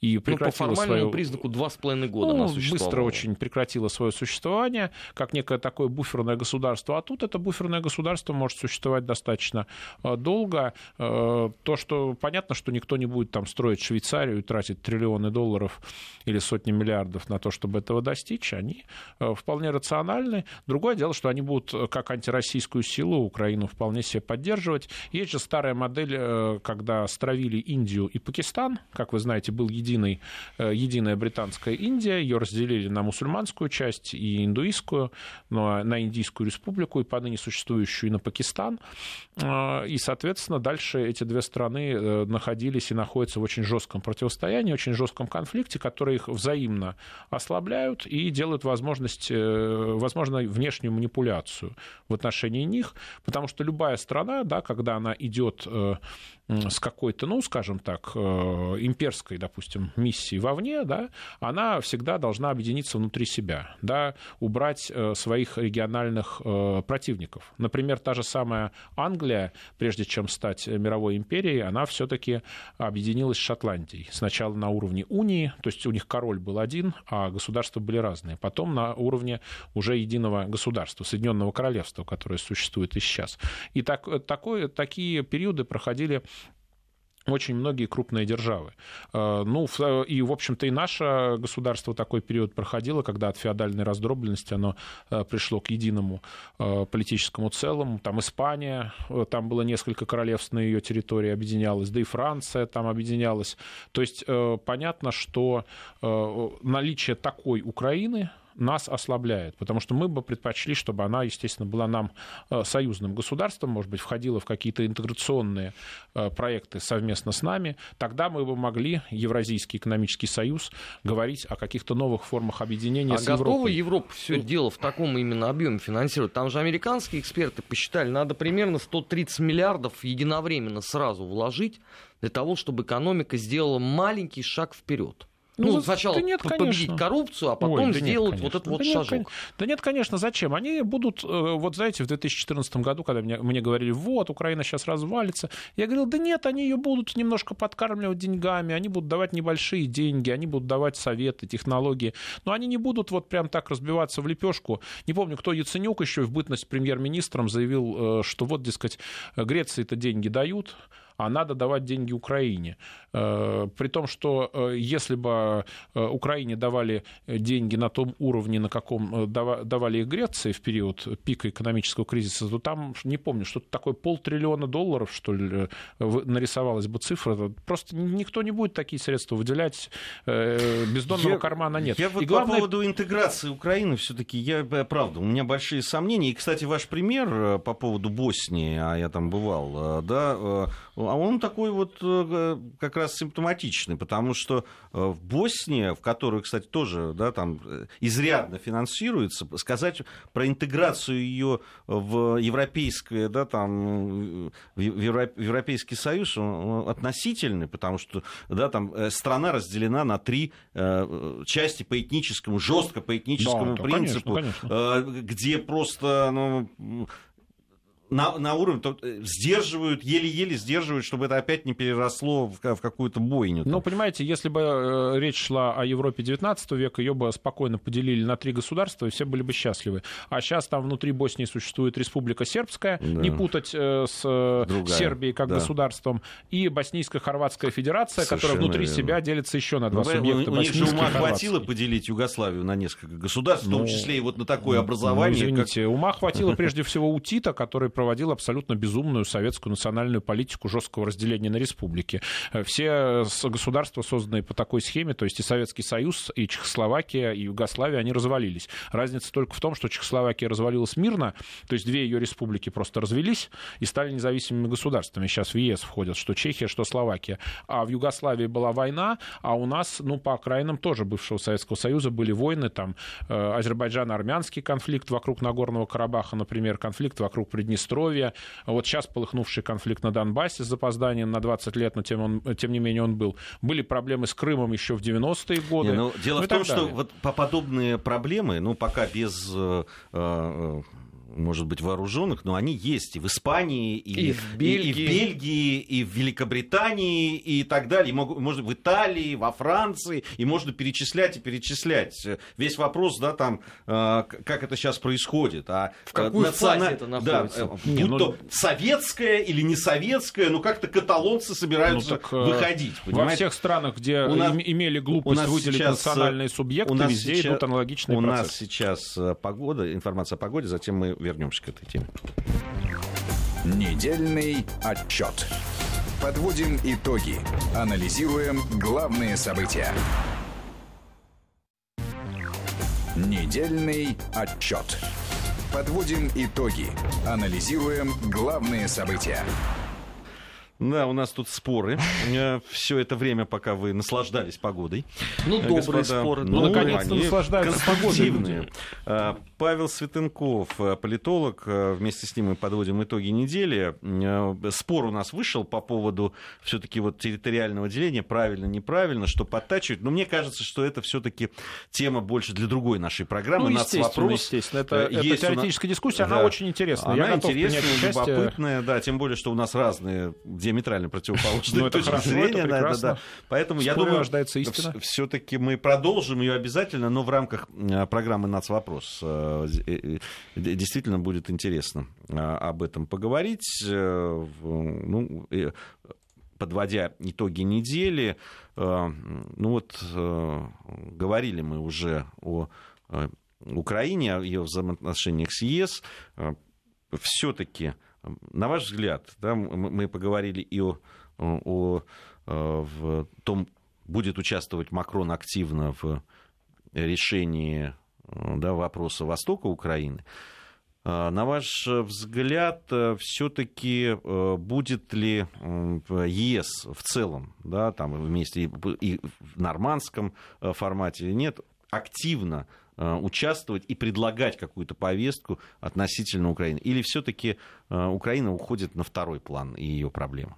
и Ну, по прекратила формальному свою... признаку два с половиной года Ну, быстро очень прекратила свое существование, как некое такое буферное государство. А тут это буферное государство может существовать достаточно э, долго. То, что понятно, что никто не будет там строить Швейцарию и тратить триллионы долларов или сотни миллиардов на то, чтобы этого достичь, они э, вполне рациональны. Другое дело, что они будут э, как антироссийскую силу Украину вполне себе поддерживать. Есть же старая модель, э, когда стравили Индию и Пакистан. Как вы знаете, был единый, единая британская Индия. Ее разделили на мусульманскую часть и индуистскую, но на Индийскую республику и поныне существующую и на Пакистан. И, соответственно, дальше эти две страны находились и находятся в очень жестком противостоянии, очень жестком конфликте, который их взаимно ослабляют и делают возможность, э, возможно, внешнюю манипуляцию в отношении них, потому что любая страна, да, когда она идет э, с какой-то, ну, скажем так, э, имперской, допустим, миссией вовне, да, она всегда должна объединиться внутри себя, да, убрать своих региональных противников. Например, та же самая Англия, прежде чем стать мировой империей, она все-таки объединилась с Шотландией. Сначала на уровне унии, то есть у них король был один, а государства были разные. Потом на уровне уже единого государства, Соединенного Королевства, которое существует и сейчас. И так, такое, такие периоды проходили очень многие крупные державы. Э, Ну, и, в общем-то, и наше государство такой период проходило, когда от феодальной раздробленности оно э, пришло к единому э, политическому целому. Там Испания, там было несколько королевств на ее территории объединялось, да и Франция там объединялась. То есть понятно, что наличие такой Украины, нас ослабляет, потому что мы бы предпочли, чтобы она, естественно, была нам э, союзным государством, может быть, входила в какие-то интеграционные э, проекты совместно с нами, тогда мы бы могли, Евразийский экономический союз, говорить о каких-то новых формах объединения А с готова Европой. Европа все дело в таком именно объеме финансировать? Там же американские эксперты посчитали, надо примерно 130 миллиардов единовременно сразу вложить для того, чтобы экономика сделала маленький шаг вперед. Ну, Ну, вот сначала да нет, конечно. победить коррупцию, а потом Ой, да нет, сделать конечно. вот этот вот да нет, шажок. кон- да нет, конечно, зачем? Они будут, э, вот знаете, в 2014 году, когда мне, мне говорили, вот, Украина сейчас развалится, я говорил, да нет, они ее будут немножко подкармливать деньгами, они будут давать небольшие деньги, они будут давать советы, технологии, но они не будут вот прям так разбиваться в лепешку. Не помню, кто Яценюк еще в бытность премьер-министром заявил, э, что вот, дескать, Греции-то деньги дают, а надо давать деньги Украине. Э, При том, что э, если бы э, Украине давали деньги на том уровне, на каком дава- давали их Греции в период пика экономического кризиса, то там, не помню, что-то такое полтриллиона долларов, что ли, нарисовалась бы цифра. Просто никто не будет такие средства выделять. Бездонного Я- кармана нет. Я вот И главное, по поводу интеграции Украины все-таки, я, правда, у меня большие сомнения. И, кстати, ваш пример по поводу Боснии, а я там бывал, да, а он такой вот э, как раз симптоматичный, потому что в Боснии, в которую, кстати, тоже да, там изрядно финансируется, сказать про интеграцию ее в европейское, да, там, в Европейский Союз он относительный, потому что да, там страна разделена на три части по этническому, жестко по этническому да, принципу, конечно, конечно. где просто ну, на, на уровне, то, э, сдерживают, еле-еле сдерживают, чтобы это опять не переросло в, в какую-то бойню. Ну, понимаете, если бы э, речь шла о Европе 19 века, ее бы спокойно поделили на три государства, и все были бы счастливы. А сейчас там внутри Боснии существует Республика Сербская, да. не путать э, с э, Другая. Сербией как да. государством, и Боснийско-Хорватская Федерация, Совершенно которая внутри верно. себя делится еще на два ну, субъекта. У, у них же ума хватило поделить Югославию на несколько государств, ну, в том ну, числе и вот на такое ну, образование. Ну, извините, как... ума хватило прежде всего у Тита, который проводил абсолютно безумную советскую национальную политику жесткого разделения на республики. Э, все государства, созданные по такой схеме, то есть и Советский Союз, и Чехословакия, и Югославия, они развалились. Разница только в том, что Чехословакия развалилась мирно, то есть две ее республики просто развелись и стали независимыми государствами. Сейчас в ЕС входят что Чехия, что Словакия. А в Югославии была война, а у нас, ну, по окраинам тоже бывшего Советского Союза были войны, там, э, Азербайджан-армянский конфликт вокруг Нагорного Карабаха, например, конфликт вокруг Приднестровья, вот сейчас полыхнувший конфликт на Донбассе с запозданием на 20 лет, но тем, он, тем не менее он был. Были проблемы с Крымом еще в 90-е годы. Не, ну, дело ну, в том, что вот по подобные проблемы, ну, пока без э, э, может быть, вооруженных, но они есть и в Испании, и, и, в, Бельгии. И, и в Бельгии, и в Великобритании, и так далее. И можно в Италии, во Франции, и можно перечислять и перечислять. Весь вопрос, да, там, э, как это сейчас происходит. А в какой национа... фазе это находится? Да, не, будь ну... то советская или не советская, ну как-то каталонцы собираются ну, так, э, выходить. Понимаете? Во всех странах, где у нас, имели глупость нас выделить сейчас, национальные субъекты, у нас везде сейчас, идут аналогичные у процессы. У нас сейчас погода, информация о погоде, затем мы вернемся к этой теме. Недельный отчет. Подводим итоги. Анализируем главные события. Недельный отчет. Подводим итоги. Анализируем главные события. Да, у нас тут споры. Э, Все это время, пока вы наслаждались погодой. Ну, добрые Господа, споры. Ну, наконец-то наслаждаются погодой. Э, Павел Светенков, э, политолог, вместе с ним мы подводим итоги недели. Спор у нас вышел по поводу все-таки вот территориального деления, правильно, неправильно, что подтачивать. Но мне кажется, что это все-таки тема больше для другой нашей программы. Ну, естественно, вопрос. естественно. Это, это теоретическая дискуссия, она да. очень интересная. Она Я интересная, любопытная, да, тем более, что у нас разные диаметрально противоположные ну, точки зрения. Это да, да. Поэтому я думаю, рождается истина. все-таки мы продолжим ее обязательно, но в рамках э, программы «Нацвопрос». Э, э, действительно будет интересно об этом поговорить. Ну, подводя итоги недели, ну вот говорили мы уже о Украине, о ее взаимоотношениях с ЕС. Все-таки на ваш взгляд, да, мы поговорили и о, о, о в том, будет участвовать Макрон активно в решении да, вопроса Востока Украины. А, на ваш взгляд, все-таки э, будет ли ЕС в целом, да, там вместе и в нормандском э, формате или нет, активно Э, участвовать и предлагать какую-то повестку относительно Украины? Или все-таки э, Украина уходит на второй план и ее проблемы?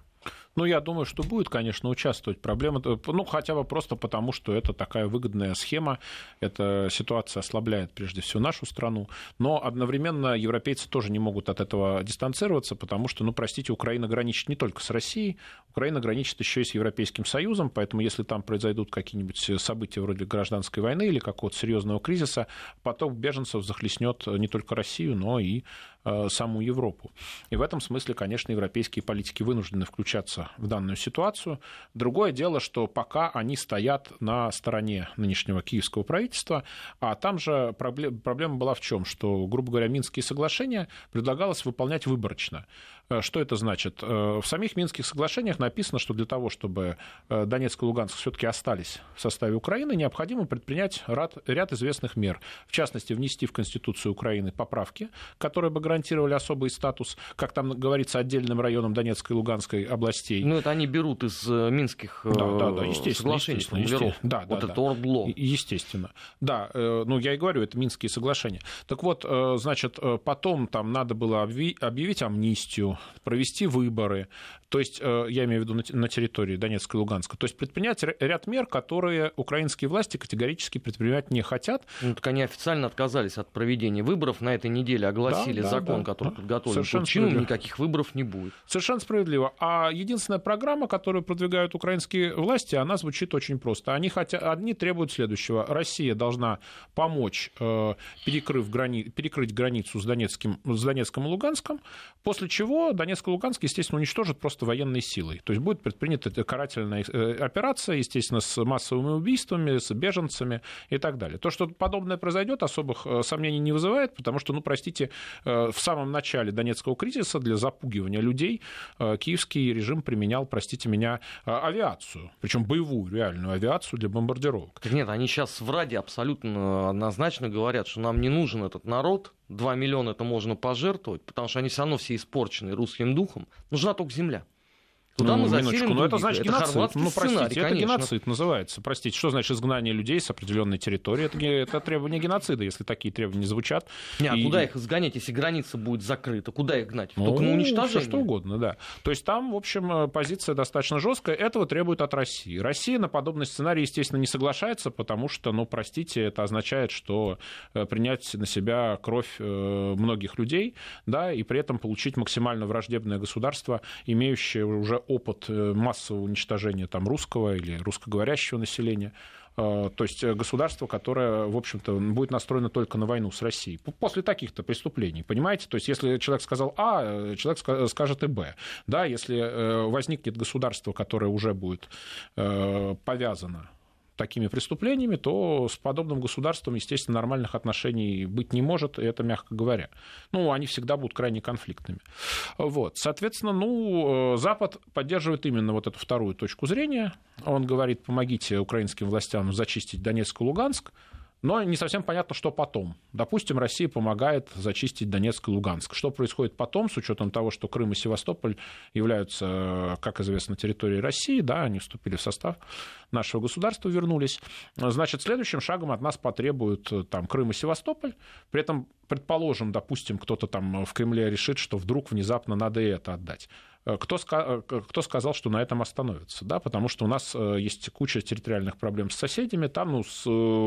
Ну, я думаю, что будет, конечно, участвовать. Проблема, ну, хотя бы просто потому, что это такая выгодная схема, эта ситуация ослабляет прежде всего нашу страну, но одновременно европейцы тоже не могут от этого дистанцироваться, потому что, ну, простите, Украина граничит не только с Россией, Украина граничит еще и с Европейским Союзом, поэтому если там произойдут какие-нибудь события вроде гражданской войны или какого-то серьезного кризиса, поток беженцев захлестнет не только Россию, но и Э, саму Европу. И в этом смысле, конечно, европейские политики вынуждены включаться в данную ситуацию. Другое дело, что пока они стоят на стороне нынешнего киевского правительства, а там же проблема была в чем, что, грубо говоря, Минские соглашения предлагалось выполнять выборочно. Э, что это значит? Э, в самих Минских соглашениях написано, что для того, чтобы э, Донецк и Луганск все-таки остались в составе Украины, необходимо предпринять ряд, ряд известных мер. В частности, внести в Конституцию Украины поправки, которые бы гарантировали особый статус, как там говорится, отдельным районам Донецкой и Луганской областей. Ну, это они берут из минских да, да, да, естественно, соглашений, естественно, естественно. Да, вот да, это да. ордло. Естественно. Да, ну, я и говорю, это Минские соглашения. Так вот, значит, потом там надо было объявить амнистию, провести выборы, то есть, я имею в виду на территории Донецка и Луганска, то есть предпринять ряд мер, которые украинские власти категорически предпринимать не хотят. Ну, так они официально отказались от проведения выборов на этой неделе, огласили да, закон, да, который да. подготовлен. Совершенно Путину, никаких выборов не будет. Совершенно справедливо. А единственная программа, которую продвигают украинские власти, она звучит очень просто. Они, хотят, одни требуют следующего. Россия должна помочь, э, перекрыв грани... перекрыть границу с, Донецким, с Донецком и Луганском, после чего Донецк и Луганск, естественно, уничтожат просто военной силой. То есть будет предпринята карательная э, операция, естественно, с массовыми убийствами, с беженцами и так далее. То, что подобное произойдет, особых э, сомнений не вызывает, потому что, ну, простите, в самом начале Донецкого кризиса для запугивания людей киевский режим применял, простите меня, авиацию, причем боевую реальную авиацию для бомбардировок. Нет, они сейчас в Раде абсолютно однозначно говорят, что нам не нужен этот народ, 2 миллиона это можно пожертвовать, потому что они все равно все испорчены русским духом, нужна только земля. Туда ну, мы заселим ну, это значит это геноцид. Ну, простите, сценарий, это геноцид называется. Простите, что значит изгнание людей с определенной территории? Это, это требование геноцида, если такие требования звучат. Не, а и... куда их изгонять, если граница будет закрыта? Куда их гнать? Только ну, на уничтожение? что угодно, да. То есть там, в общем, э, позиция достаточно жесткая. Этого требует от России. Россия на подобный сценарий, естественно, не соглашается, потому что, ну, простите, это означает, что э, принять на себя кровь э, многих людей, да, и при этом получить максимально враждебное государство, имеющее уже опыт э, массового уничтожения там, русского или русскоговорящего населения. Э, то есть государство, которое, в общем-то, будет настроено только на войну с Россией. После таких-то преступлений, понимаете? То есть если человек сказал А, человек скажет и Б. Да, если э, возникнет государство, которое уже будет повязано такими преступлениями, то с подобным государством, естественно, нормальных отношений быть не может, и это мягко говоря. Ну, они всегда будут крайне конфликтными. Вот. Соответственно, ну, э, Запад поддерживает именно вот эту вторую точку зрения. Он говорит, помогите украинским властям зачистить Донецк и Луганск, но не совсем понятно, что потом. Допустим, Россия помогает зачистить Донецк и Луганск. Что происходит потом, с учетом того, что Крым и Севастополь являются, как известно, территорией России, да, они вступили в состав нашего государства, вернулись. Значит, следующим шагом от нас потребуют там, Крым и Севастополь. При этом, предположим, допустим, кто-то там в Кремле решит, что вдруг внезапно надо и это отдать. Э, кто, э, кто сказал, что на этом остановится? Да? Потому что у нас э, есть куча территориальных проблем с соседями. Там, ну, с,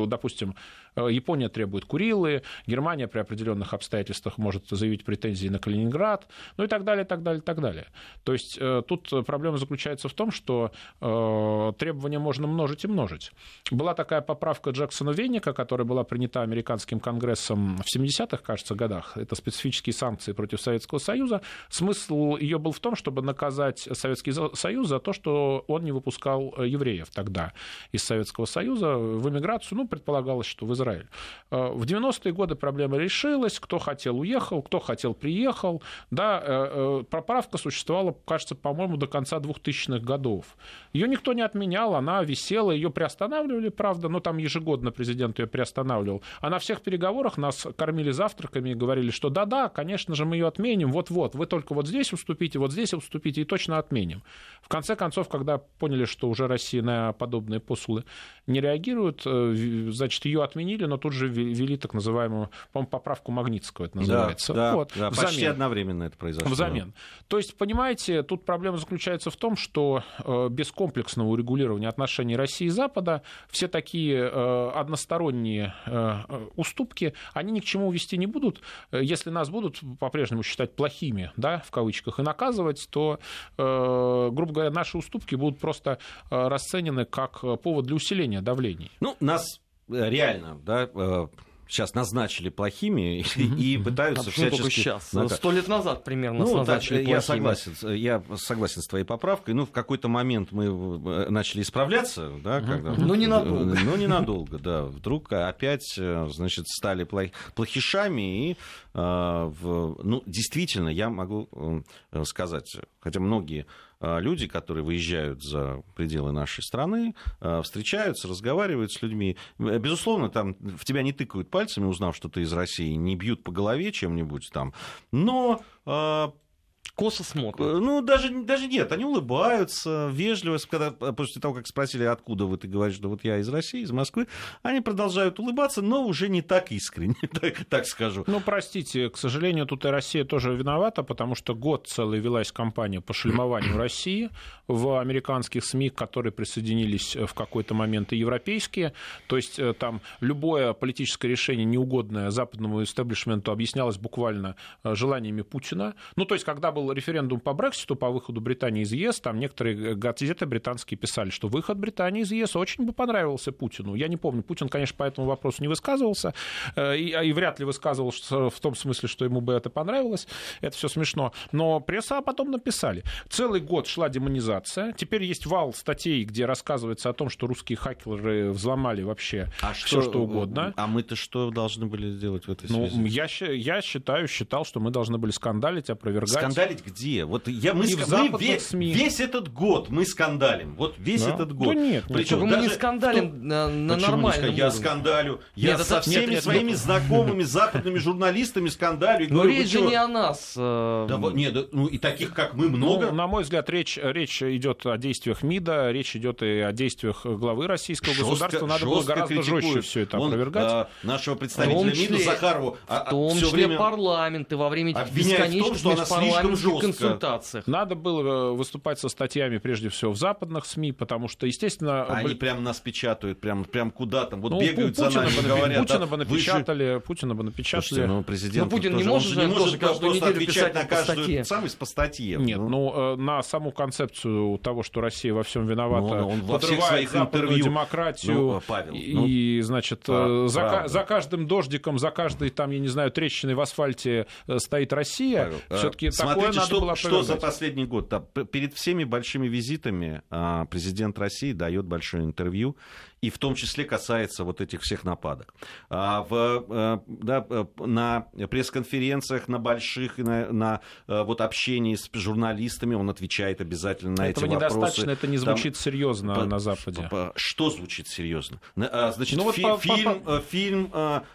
допустим, Япония требует Курилы, Германия при определенных обстоятельствах может заявить претензии на Калининград, ну и так далее, так далее, так далее. То есть тут проблема заключается в том, что требования можно множить и множить. Была такая поправка Джексона Венника, которая была принята американским конгрессом в 70-х, кажется, годах. Это специфические санкции против Советского Союза. Смысл ее был в том, что чтобы наказать Советский Союз за то, что он не выпускал э, евреев тогда из Советского Союза в эмиграцию, ну, предполагалось, что в Израиль. Э, в 90-е годы проблема решилась, кто хотел, уехал, кто хотел, приехал. Да, э, поправка существовала, кажется, по-моему, до конца 2000-х годов. Ее никто не отменял, она висела, ее приостанавливали, правда, но там ежегодно президент ее приостанавливал. А на всех переговорах нас кормили завтраками и говорили, что да-да, конечно же, мы ее отменим, вот-вот, вы только вот здесь уступите, вот здесь уступите и точно отменим. В конце концов, когда поняли, что уже Россия на подобные посулы не реагирует, э, значит, ее отменили, но тут же ввели так называемую, по-моему, поправку Магнитского это называется. Да, вот, да, взамен. почти одновременно это произошло. Взамен. То есть, понимаете, тут проблема заключается в том, что э, без комплексного урегулирования отношений России и Запада все такие э, односторонние уступки, они ни к чему вести не будут, если нас будут по-прежнему считать плохими, да, в кавычках, и наказывать, то, э, грубо говоря, наши уступки будут просто э, расценены как повод для усиления давлений. Ну, нас реально, да, э, сейчас назначили плохими и пытаются а всячески... сейчас? Сто лет назад примерно ну, назначили да, я согласен, я согласен с твоей поправкой. Ну, в какой-то момент мы э, начали исправляться, да, когда... Ну, ненадолго. Ну, ненадолго, да. Вдруг опять, э, значит, стали плохишами и, э, ну, действительно, я могу сказать, хотя многие люди, которые выезжают за пределы нашей страны, а, встречаются, разговаривают с людьми. Безусловно, там в тебя не тыкают пальцами, узнав, что ты из России, не бьют по голове чем-нибудь там. Но а, Косо смотрят. Э, ну, даже, даже нет, они улыбаются, вежливо, когда, после того, как спросили, откуда вы, ты говоришь, что вот я из России, из Москвы, они продолжают улыбаться, но уже не так искренне, так, так скажу. Ну, простите, к сожалению, тут и Россия тоже виновата, потому что год целый велась кампания по шельмованию России в американских СМИ, которые присоединились в какой-то момент и европейские. То есть э, там любое политическое решение, неугодное западному истеблишменту, объяснялось буквально э, желаниями Путина. Ну, то есть, когда был референдум по Брекситу, по выходу Британии из ЕС, там некоторые газеты британские писали, что выход Британии из ЕС очень бы понравился Путину. Я не помню, Путин, конечно, по этому вопросу не высказывался, э, и, и вряд ли высказывался в том смысле, что ему бы это понравилось. Это все смешно. Но пресса а потом написали. Целый год шла демонизация. Теперь есть вал статей, где рассказывается о том, что русские хакеры взломали вообще а все, что, что угодно. А мы-то что должны были сделать в этой ну, связи? Я, я считаю, считал, что мы должны были скандалить, опровергать. Скандалить где? Вот я, мы, ск... мы весь, СМИ. весь этот год мы скандалим. Вот весь да? этот год. Да нет. Причем мы даже... не скандалим Кто... на, на нормальном Я скандалю. Я нет, со это... всеми нет, своими нет, знакомыми западными журналистами скандалю. Но речь же не о нас. Э, да, нет, ну и таких, как мы, много. Ну, на мой взгляд, речь, речь идет о действиях МИДа, речь идет и о действиях главы российского жестко, государства. Надо было гораздо критикует. жестче все это опровергать. А, нашего представителя числе, МИДа Захарову. А, в том числе время парламенты во время этих бесконечных межпарламентских консультациях. Надо было э, выступать со статьями, прежде всего, в западных СМИ, потому что, естественно... Они были... прям нас печатают, прям, прям куда там, вот ну, бегают Путина за нами, бы, говорят... Путина бы напечатали, вы... Путина бы напечатали. Слушайте, ну, президент ну, Путин тоже, не может, же не может каждую неделю отвечать на каждую самый по статье. Нет, ну, ну э, на саму концепцию того, что Россия во всем виновата, ну, он во всех своих интервью демократию ну, Павел, и, ну, значит, э, за, за каждым дождиком, за каждой там, я не знаю, трещиной в асфальте стоит Россия. Все-таки такое надо что, что за последний год? Да, перед всеми большими визитами а, президент России дает большое интервью, и в том числе касается вот этих всех нападок. А в, э, да, э, на пресс-конференциях, на больших, на, на э, вот общении с журналистами он отвечает обязательно на Этого эти вопросы. Этого недостаточно, это не звучит Там, серьезно по, на Западе. По, по, что звучит серьезно? А, значит, ну, фи- вот, фильм, по, по... фильм,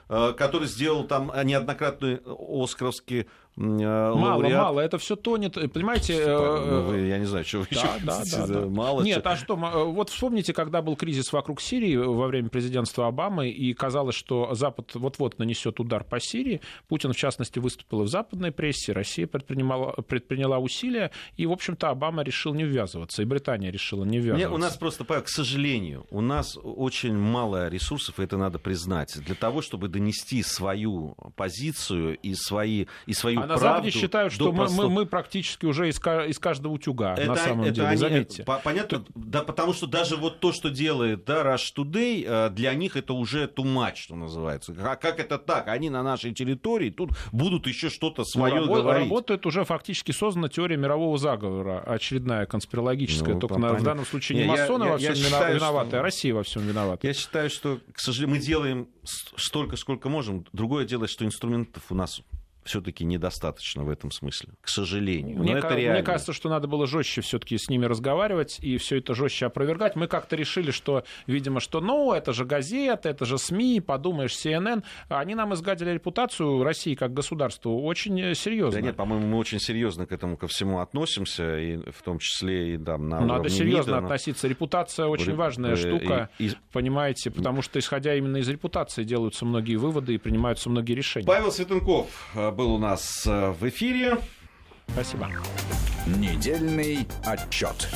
который сделал там неоднократный оскаровский Мало, лауреат. мало, это все тонет, понимаете? Ну, вы, я не знаю, что вы да, еще да, да, да. мало. Нет, что... а что, вот вспомните, когда был кризис вокруг Сирии во время президентства Обамы, и казалось, что Запад вот-вот нанесет удар по Сирии, Путин, в частности, выступил в западной прессе, Россия предпринимала, предприняла усилия, и, в общем-то, Обама решил не ввязываться, и Британия решила не ввязываться. Нет, у нас просто, к сожалению, у нас очень мало ресурсов, и это надо признать, для того, чтобы донести свою позицию и, свои, и свою а на Западе считают, что мы, мы, мы практически уже из, из каждого утюга, это, на самом это деле, они, заметьте. Понятно, Тут... да, потому что даже вот то, что делает да, Rush Today, э, для них это уже too much, что называется. А как это так? Они на нашей территории, тут будут еще что-то свое ну, говорить. Работает уже фактически создана теория мирового заговора, очередная конспирологическая, ну, только на, в данном случае не, не масоны я, во всем я считаю, виноваты, что... а Россия во всем виновата. Я считаю, что, к сожалению, мы делаем столько, сколько можем. Другое дело, что инструментов у нас все-таки недостаточно в этом смысле, к сожалению. Мне, это реально. мне кажется, что надо было жестче все-таки с ними разговаривать и все это жестче опровергать. Мы как-то решили, что, видимо, что ну, это же газета, это же СМИ, подумаешь, CNN. Они нам изгадили репутацию России как государства очень серьезно. Да нет, по-моему, мы очень серьезно к этому ко всему относимся, и в том числе и да, на Надо серьезно МИДа, относиться. Репутация очень Реп... важная э, штука, и... понимаете, потому что исходя именно из репутации делаются многие выводы и принимаются многие решения. Павел Светенков э, был у нас э, в эфире. Спасибо. Недельный отчет.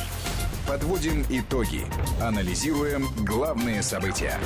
Подводим итоги. Анализируем главные события.